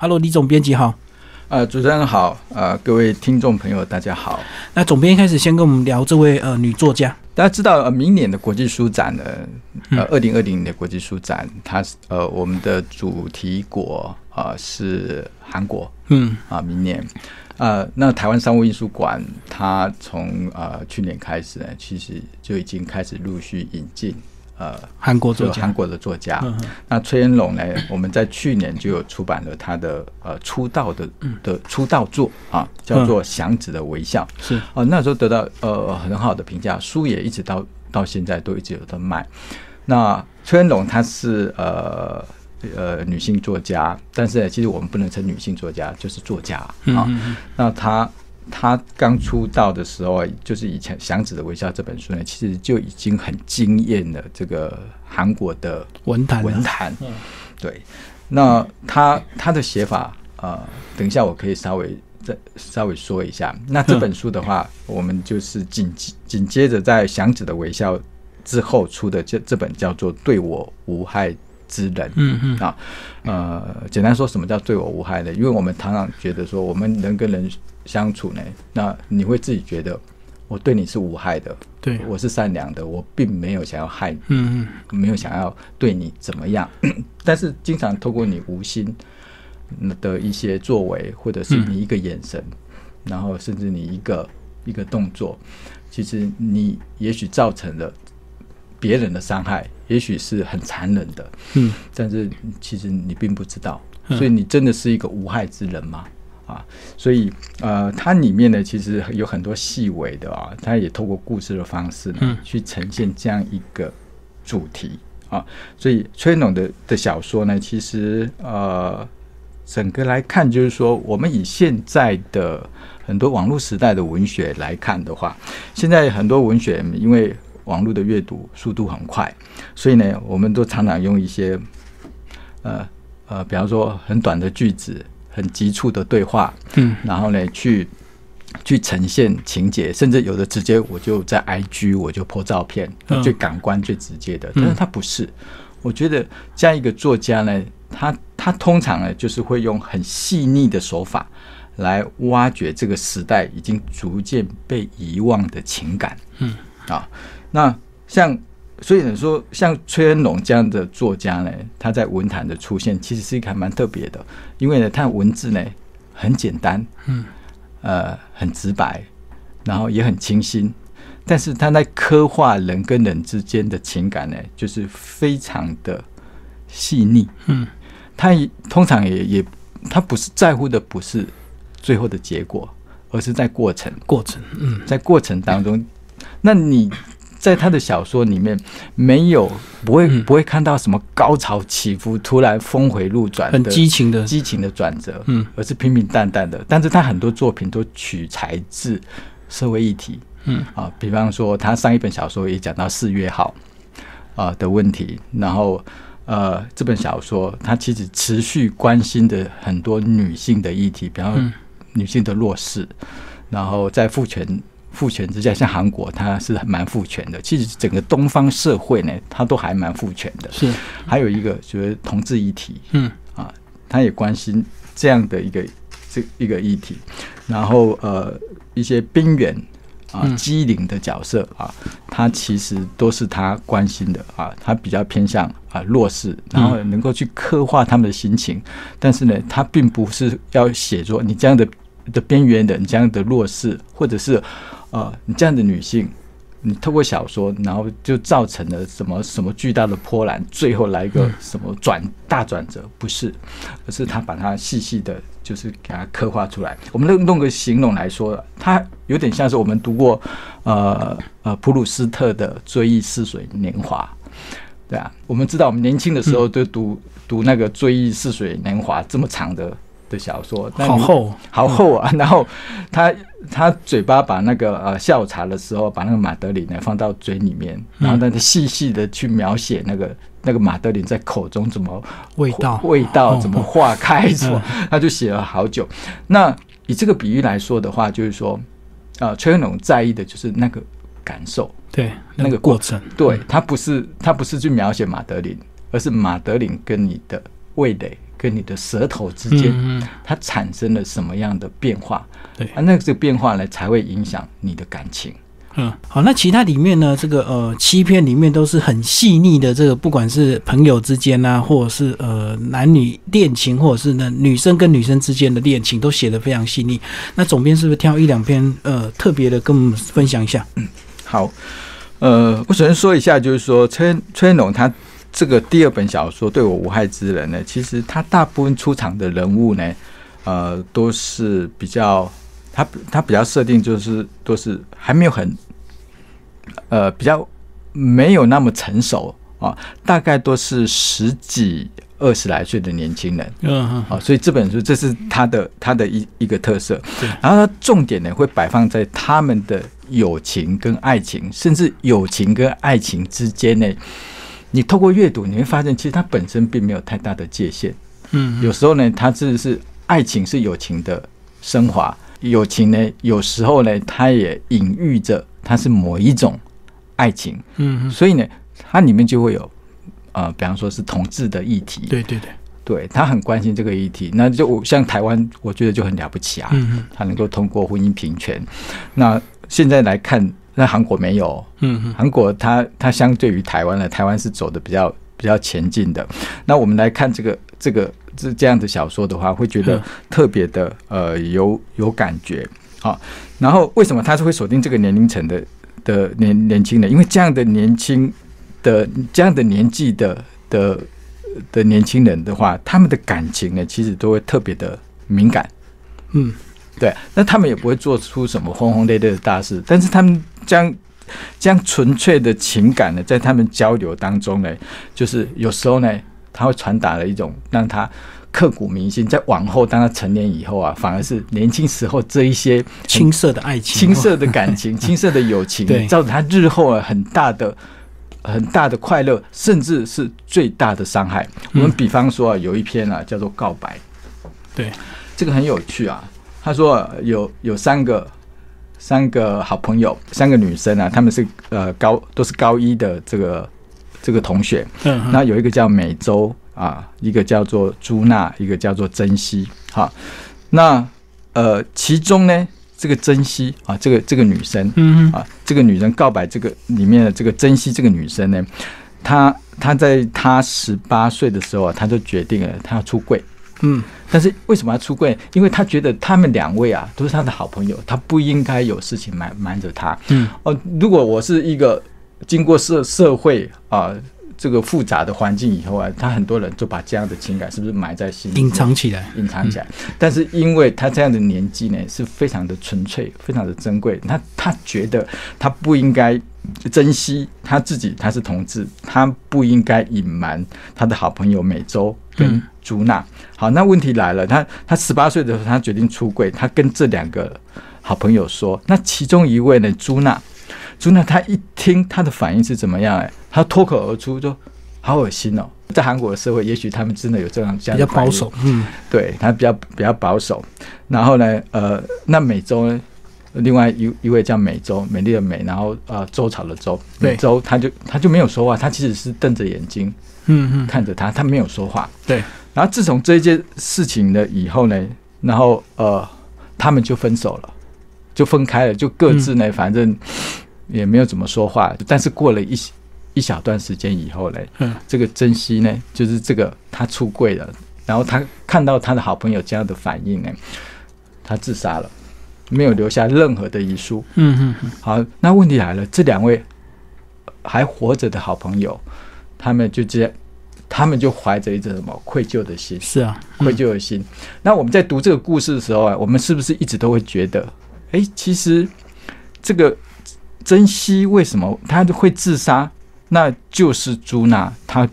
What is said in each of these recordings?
Hello，李总编辑好。呃，主持人好，呃，各位听众朋友大家好。那总编一开始先跟我们聊这位呃女作家。大家知道，呃，明年的国际书展呢，呃，二零二零年的国际书展，它是呃我们的主题国啊是韩国，嗯啊，明年，呃，那台湾商务印书馆，它从呃去年开始呢，其实就已经开始陆续引进。呃，韩国作家，韩国的作家。那崔恩龙呢？我们在去年就有出版了他的呃出道的的出道作啊，叫做《祥子的微笑》。是啊，那时候得到呃很好的评价，书也一直到到现在都一直有在卖。那崔恩龙她是呃呃女性作家，但是其实我们不能称女性作家，就是作家啊。那她。他刚出道的时候，就是以前《祥子的微笑》这本书呢，其实就已经很惊艳了这个韩国的文坛。文坛，对。那他他的写法，呃，等一下我可以稍微再稍微说一下。那这本书的话，我们就是紧紧接着在《祥子的微笑》之后出的这这本叫做《对我无害之人》。嗯嗯啊，呃，简单说什么叫对我无害呢？因为我们常常觉得说，我们人跟人。相处呢，那你会自己觉得我对你是无害的，对我是善良的，我并没有想要害你，嗯嗯，没有想要对你怎么样，但是经常透过你无心的一些作为，或者是你一个眼神，然后甚至你一个一个动作，其实你也许造成了别人的伤害，也许是很残忍的，嗯，但是其实你并不知道，所以你真的是一个无害之人吗？啊，所以呃，它里面呢，其实有很多细微的啊，它也透过故事的方式呢，去呈现这样一个主题啊。所以崔农的的小说呢，其实呃，整个来看，就是说，我们以现在的很多网络时代的文学来看的话，现在很多文学因为网络的阅读速度很快，所以呢，我们都常常用一些呃呃，比方说很短的句子。很急促的对话，嗯，然后呢，去去呈现情节，甚至有的直接我就在 IG 我就 po 照片，最感官最直接的。但是他不是，我觉得这样一个作家呢，他他通常呢就是会用很细腻的手法来挖掘这个时代已经逐渐被遗忘的情感，嗯啊，那像。所以呢，说像崔恩龙这样的作家呢，他在文坛的出现其实是一个还蛮特别的，因为呢，他的文字呢很简单，嗯，呃，很直白，然后也很清新，但是他在刻画人跟人之间的情感呢，就是非常的细腻，嗯，他也通常也也他不是在乎的不是最后的结果，而是在过程，过程，嗯，在过程当中，那你。在他的小说里面，没有不会不会看到什么高潮起伏、突然峰回路转、很激情的。激情的转折，嗯，而是平平淡淡的。但是他很多作品都取材自社会议题，嗯。啊，比方说他上一本小说也讲到四月号啊的问题，然后呃这本小说他其实持续关心的很多女性的议题，比方女性的弱势，然后在父权。父权之下，像韩国，它是蛮父权的。其实整个东方社会呢，它都还蛮父权的。是，还有一个就是同志议题，嗯啊，他也关心这样的一个这一个议题。然后呃，一些边缘啊、机灵的角色啊，他其实都是他关心的啊。他比较偏向啊弱势，然后能够去刻画他们的心情。但是呢，他并不是要写作你这样的的边缘人，这样的弱势，或者是。啊，你这样的女性，你透过小说，然后就造成了什么什么巨大的波澜，最后来一个什么转大转折？不是，而是他把它细细的，就是给它刻画出来。我们弄弄个形容来说，它有点像是我们读过呃呃普鲁斯特的《追忆似水年华》，对啊，我们知道我们年轻的时候都读读那个《追忆似水年华》这么长的。的小说，好厚，好厚啊！然后他他嘴巴把那个呃下午茶的时候，把那个马德琳呢放到嘴里面，然后他就细细的去描写那个那个马德琳在口中怎么味道味道怎么化开，什么 他就写了好久。那以这个比喻来说的话，就是说啊，崔永龙在意的就是那个感受，对那个过程，对他不是他不是去描写马德琳，而是马德琳跟你的味蕾。跟你的舌头之间，它产生了什么样的变化？对啊，那这个变化呢，才会影响你的感情。嗯，好，那其他里面呢？这个呃，七篇里面都是很细腻的，这个不管是朋友之间啊，或者是呃男女恋情，或者是呢女生跟女生之间的恋情，都写的非常细腻。那总编是不是挑一两篇呃特别的跟我们分享一下？嗯，好，呃，我首先说一下，就是说崔崔龙他这个第二本小说《对我无害之人》呢，其实他大部分出场的人物呢，呃，都是比较他他比较设定就是都是还没有很。呃，比较没有那么成熟啊，大概都是十几、二十来岁的年轻人。嗯嗯。好，所以这本书这是他的他的一一个特色。对。然后他重点呢会摆放在他们的友情跟爱情，甚至友情跟爱情之间呢，你透过阅读你会发现，其实它本身并没有太大的界限。嗯。有时候呢，它这是爱情是友情的升华，友情呢有时候呢，它也隐喻着。它是某一种爱情，嗯，所以呢，它里面就会有，呃，比方说是同志的议题，对对对，对他很关心这个议题，那就像台湾，我觉得就很了不起啊，嗯他能够通过婚姻平权。那现在来看，那韩国没有，嗯韩国它它相对于台湾呢，台湾是走的比较比较前进的。那我们来看这个这个这这样的小说的话，会觉得特别的呃有有感觉。好，然后为什么它是会锁定这个年龄层的的年年轻人？因为这样的年轻的这样的年纪的的的年轻人的话，他们的感情呢，其实都会特别的敏感。嗯，对，那他们也不会做出什么轰轰烈烈的大事，但是他们将将纯粹的情感呢，在他们交流当中呢，就是有时候呢，他会传达了一种让他。刻骨铭心，在往后当他成年以后啊，反而是年轻时候这一些青涩的爱情、青涩的感情、青涩的友情，造成他日后啊很大的、很大的快乐，甚至是最大的伤害。我们比方说啊，有一篇啊叫做《告白》，对，这个很有趣啊。他说有有三个三个好朋友，三个女生啊，他们是呃高都是高一的这个这个同学，嗯，那有一个叫美洲。啊，一个叫做朱娜，一个叫做珍惜。好，那呃，其中呢，这个珍惜啊，这个这个女生，嗯啊，这个女人告白这个里面的这个珍惜这个女生呢，她她在她十八岁的时候啊，她就决定了她要出柜。嗯，但是为什么要出柜？因为他觉得他们两位啊都是他的好朋友，他不应该有事情瞒瞒着他。嗯哦，如果我是一个经过社社会啊。这个复杂的环境以后啊，他很多人就把这样的情感是不是埋在心里，隐藏起来，隐藏起来。但是因为他这样的年纪呢，是非常的纯粹，非常的珍贵。那他觉得他不应该珍惜他自己，他是同志，他不应该隐瞒他的好朋友美洲跟朱娜。好，那问题来了，他他十八岁的时候，他决定出柜，他跟这两个好朋友说，那其中一位呢，朱娜。朱娜她一听，她的反应是怎么样？哎，她脱口而出说好恶心哦！在韩国的社会，也许他们真的有这样这样比较保守，嗯，对他比较比较保守。然后呢，呃，那美洲呢，另外一一位叫美洲，美丽的美，然后呃，周朝的周，美洲，他就他就没有说话，他其实是瞪着眼睛，嗯嗯，看着他，他没有说话。对。然后自从这件事情了以后呢，然后呃，他们就分手了，就分开了，就各自呢，反正。也没有怎么说话，但是过了一一小段时间以后呢，嗯，这个珍惜呢，就是这个他出柜了，然后他看到他的好朋友这样的反应呢，他自杀了，没有留下任何的遗书。嗯嗯好，那问题来了，这两位还活着的好朋友，他们就这样，他们就怀着一种什么愧疚的心？是啊，愧疚的心。那我们在读这个故事的时候啊，我们是不是一直都会觉得，哎，其实这个。珍惜为什么他会自杀？那就是朱娜，他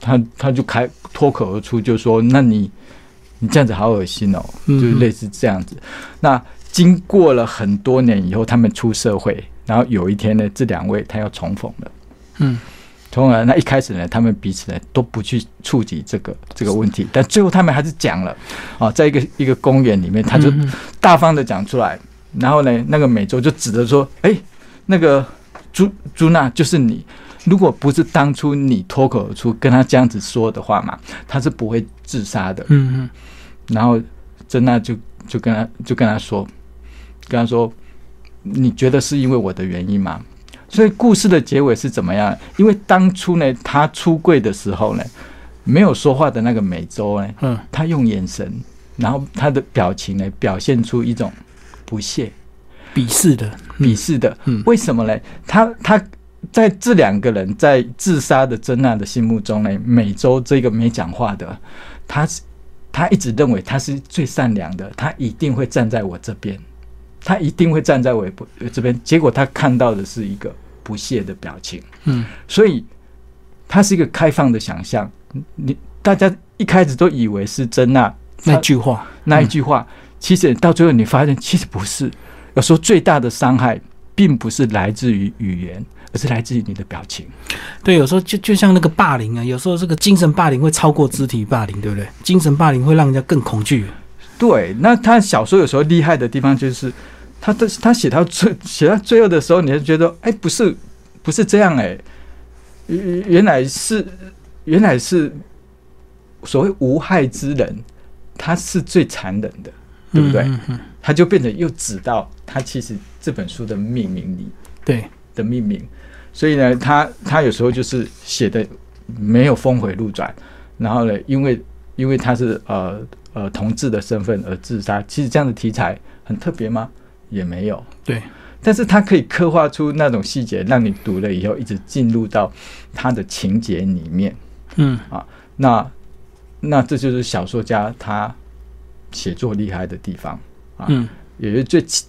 他他就开脱口而出，就说：“那你你这样子好恶心哦！”就是类似这样子。那经过了很多年以后，他们出社会，然后有一天呢，这两位他要重逢了。嗯，从而那一开始呢，他们彼此呢都不去触及这个这个问题，但最后他们还是讲了啊，在一个一个公园里面，他就大方的讲出来，然后呢，那个美洲就指着说：“哎。”那个朱朱娜就是你，如果不是当初你脱口而出跟他这样子说的话嘛，他是不会自杀的。嗯嗯，然后珍娜就就跟他就跟他说，跟他说，你觉得是因为我的原因吗？所以故事的结尾是怎么样？因为当初呢，他出柜的时候呢，没有说话的那个美洲呢，嗯，他用眼神，然后他的表情呢，表现出一种不屑、鄙视的，鄙视的。嗯为什么呢？他他在这两个人在自杀的珍娜的心目中呢，美洲这个没讲话的，他是他一直认为他是最善良的，他一定会站在我这边，他一定会站在我这边。结果他看到的是一个不屑的表情。嗯所以他是一个开放的想象。你大家一开始都以为是真那那句话，那一句话，其实到最后你发现其实不是。有时候最大的伤害并不是来自于语言，而是来自于你的表情。对，有时候就就像那个霸凌啊，有时候这个精神霸凌会超过肢体霸凌，对不对？精神霸凌会让人家更恐惧。对，那他小说有时候厉害的地方就是，他的他写到最写到最后的时候，你就觉得，哎，不是不是这样、哎，原原来是原来是所谓无害之人，他是最残忍的，对不对？嗯嗯，他就变成又指到他其实这本书的命名里对，的命名，所以呢，他他有时候就是写的没有峰回路转，然后呢，因为因为他是呃呃同志的身份而自杀，其实这样的题材很特别吗？也没有，对，但是他可以刻画出那种细节，让你读了以后一直进入到他的情节里面。嗯啊那那这就是小说家他写作厉害的地方啊。嗯有些最起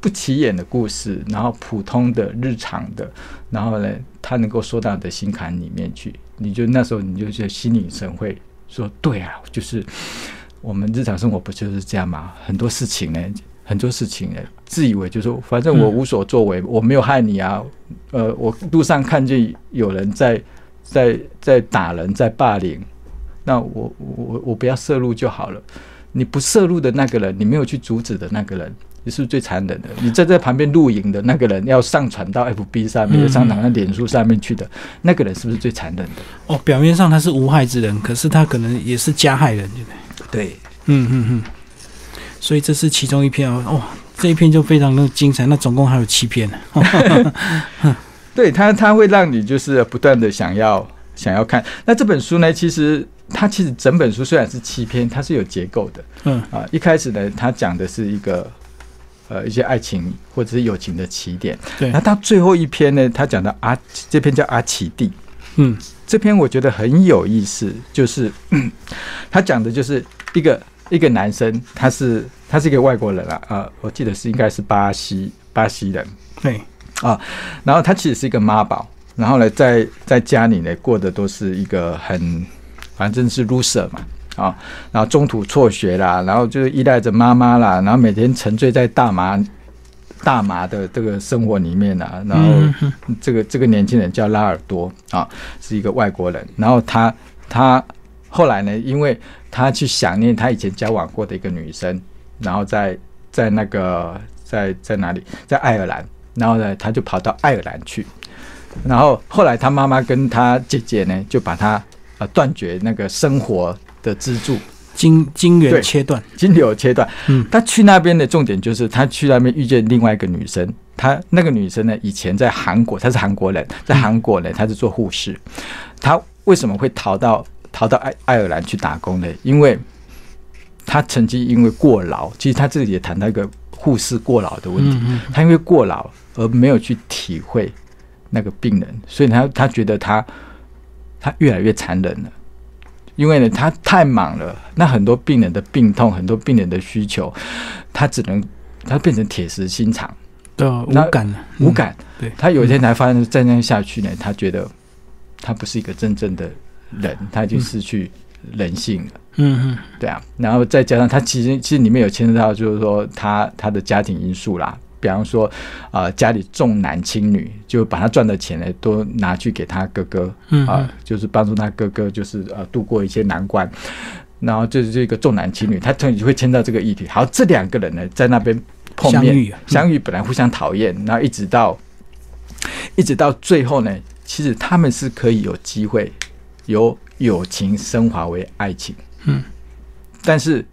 不起眼的故事，然后普通的日常的，然后呢，他能够说到你的心坎里面去，你就那时候你就觉得心领神会，说对啊，就是我们日常生活不就是这样吗？很多事情呢，很多事情欸，自以为就是反正我无所作为，我没有害你啊，呃，我路上看见有人在在在打人，在霸凌，那我我我不要摄入就好了。你不摄入的那个人，你没有去阻止的那个人，你是不是最残忍的？你站在旁边录影的那个人，要上传到 FB 上面，嗯上传到脸书上面去的那个人，是不是最残忍的？哦，表面上他是无害之人，可是他可能也是加害人，对不对？对，嗯嗯嗯。所以这是其中一篇哦，哦，这一篇就非常的精彩。那总共还有七篇呢。对他，他会让你就是不断的想要想要看。那这本书呢，其实它其实整本书虽然是七篇，它是有结构的。嗯啊，一开始呢，它讲的是一个呃一些爱情或者是友情的起点。对那，到最后一篇呢，它讲到阿这篇叫阿奇蒂，嗯这篇我觉得很有意思，就是 他讲的就是一个一个男生，他是他是一个外国人啊，呃，我记得是应该是巴西巴西人，对啊，然后他其实是一个妈宝，然后呢，在在家里呢过的都是一个很反正是 loser 嘛。啊，然后中途辍学啦，然后就是依赖着妈妈啦，然后每天沉醉在大麻大麻的这个生活里面啊，然后这个这个年轻人叫拉尔多啊，是一个外国人。然后他他后来呢，因为他去想念他以前交往过的一个女生，然后在在那个在在哪里，在爱尔兰，然后呢，他就跑到爱尔兰去。然后后来他妈妈跟他姐姐呢，就把他呃断绝那个生活的支柱，金金对元切断，金流切断。嗯他去那边的重点就是他去那边遇见另外一个女生，他那个女生呢，以前在韩国，她是韩国人，在韩国呢，她是做护士。她为什么会逃到逃到爱爱尔兰去打工的？因为他曾经因为过劳，其实他自己也谈到一个护士过劳的问题。嗯嗯她因为过劳而没有去体会那个病人，所以他他觉得他他越来越残忍了。因为呢，他太忙了，那很多病人的病痛，很多病人的需求，他只能他变成铁石心肠，对，那无感了，无感。对他有一天才发现，再这样下去呢，他觉得他不是一个真正的人，他已经失去人性了。嗯嗯对啊，然后再加上他其实其实里面有牵涉到，就是说他他的家庭因素啦，比方说啊、呃家里重男轻女，就把他赚的钱呢都拿去给他哥哥嗯啊、就是帮助他哥哥就是呃度过一些难关，然后就是这个重男轻女，他突然就会牵到这个议题。好，这两个人呢在那边碰面相遇啊。相遇本来互相讨厌，然后一直到一直到最后呢，其实他们是可以有机会由友情升华为爱情。嗯，但是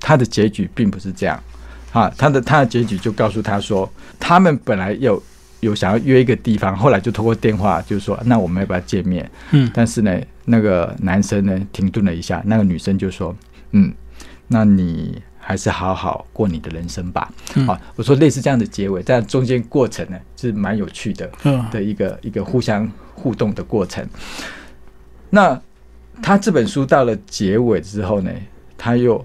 他的结局并不是这样啊，他的他的结局就告诉他说，他们本来有有想要约一个地方，后来就通过电话就是说，那我们要不要见面？嗯，但是呢，那个男生呢停顿了一下，那个女生就说，嗯，那你还是好好过你的人生吧。嗯啊，我说类似这样的结尾，但中间过程呢是蛮有趣的。嗯的一个一个互相互动的过程。那他这本书到了结尾之后呢，他又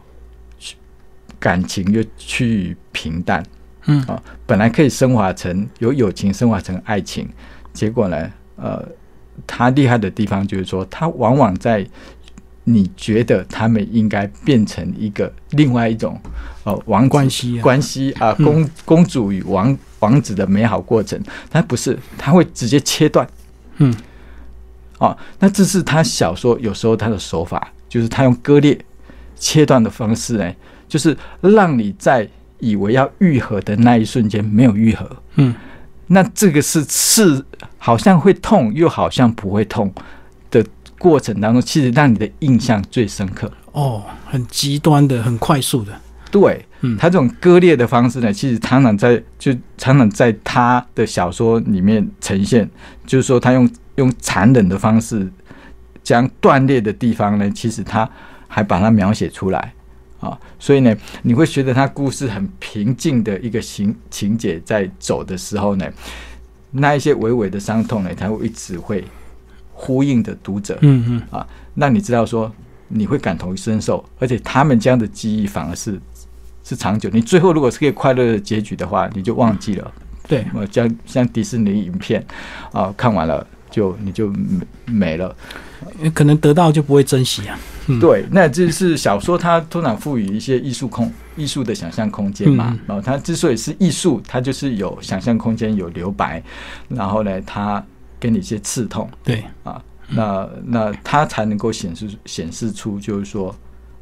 感情又趋于平淡。嗯。啊，本来可以升华成由友情升华成爱情，结果呢，呃，他厉害的地方就是说，他往往在你觉得他们应该变成一个另外一种呃王子关系啊。关系啊，嗯公公主与王王子的美好过程，他不是，他会直接切断。嗯哦。那这是他小说有时候他的手法，就是他用割裂、切断的方式呢，就是让你在以为要愈合的那一瞬间没有愈合。嗯那这个是刺好像会痛，又好像不会痛的过程当中，其实让你的印象最深刻。哦，很极端的，很快速的。对，嗯。他这种割裂的方式呢，其实常常在就常常在他的小说里面呈现，就是说他用用残忍的方式将断裂的地方呢，其实他还把它描写出来。啊，所以呢，你会觉得他故事很平静的一个情情节在走的时候呢，那一些微微的伤痛呢，他会一直会呼应的读者，嗯嗯。啊让你知道说你会感同身受，而且他们这样的记忆反而是是长久。你最后如果是个快乐的结局的话，你就忘记了。对，我，像像迪士尼影片啊、看完了就你就没没了。可能得到就不会珍惜啊。嗯对，那这是小说，它通常赋予一些艺术空艺术的想象空间嘛。嗯然后它之所以是艺术，它就是有想象空间，有留白，然后呢，它给你一些刺痛。对，啊，那那它才能够显示显示出，就是说，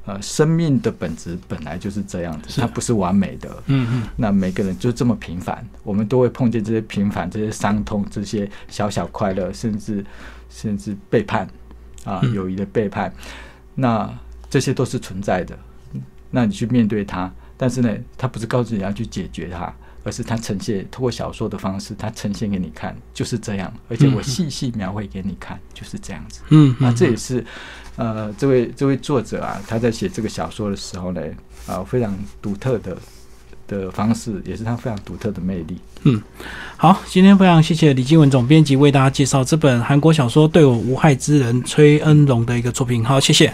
呃，生命的本质本来就是这样子，它不是完美的。嗯嗯那每个人就这么平凡，我们都会碰见这些平凡、这些伤痛、这些小小快乐，甚至甚至背叛啊，嗯友谊的背叛，那这些都是存在的。那你去面对它，但是呢，它不是告诉你要去解决它，而是它呈现通过小说的方式，它呈现给你看，就是这样，而且我嗯细细描绘给你看，就是这样子。嗯嗯，啊，这也是呃，这位这位作者啊，他在写这个小说的时候呢，啊，非常独特的的方式，也是他非常独特的魅力。嗯好，今天非常谢谢李金文总编辑为大家介绍这本韩国小说《对我无害之人》崔恩荣的一个作品。好，谢谢。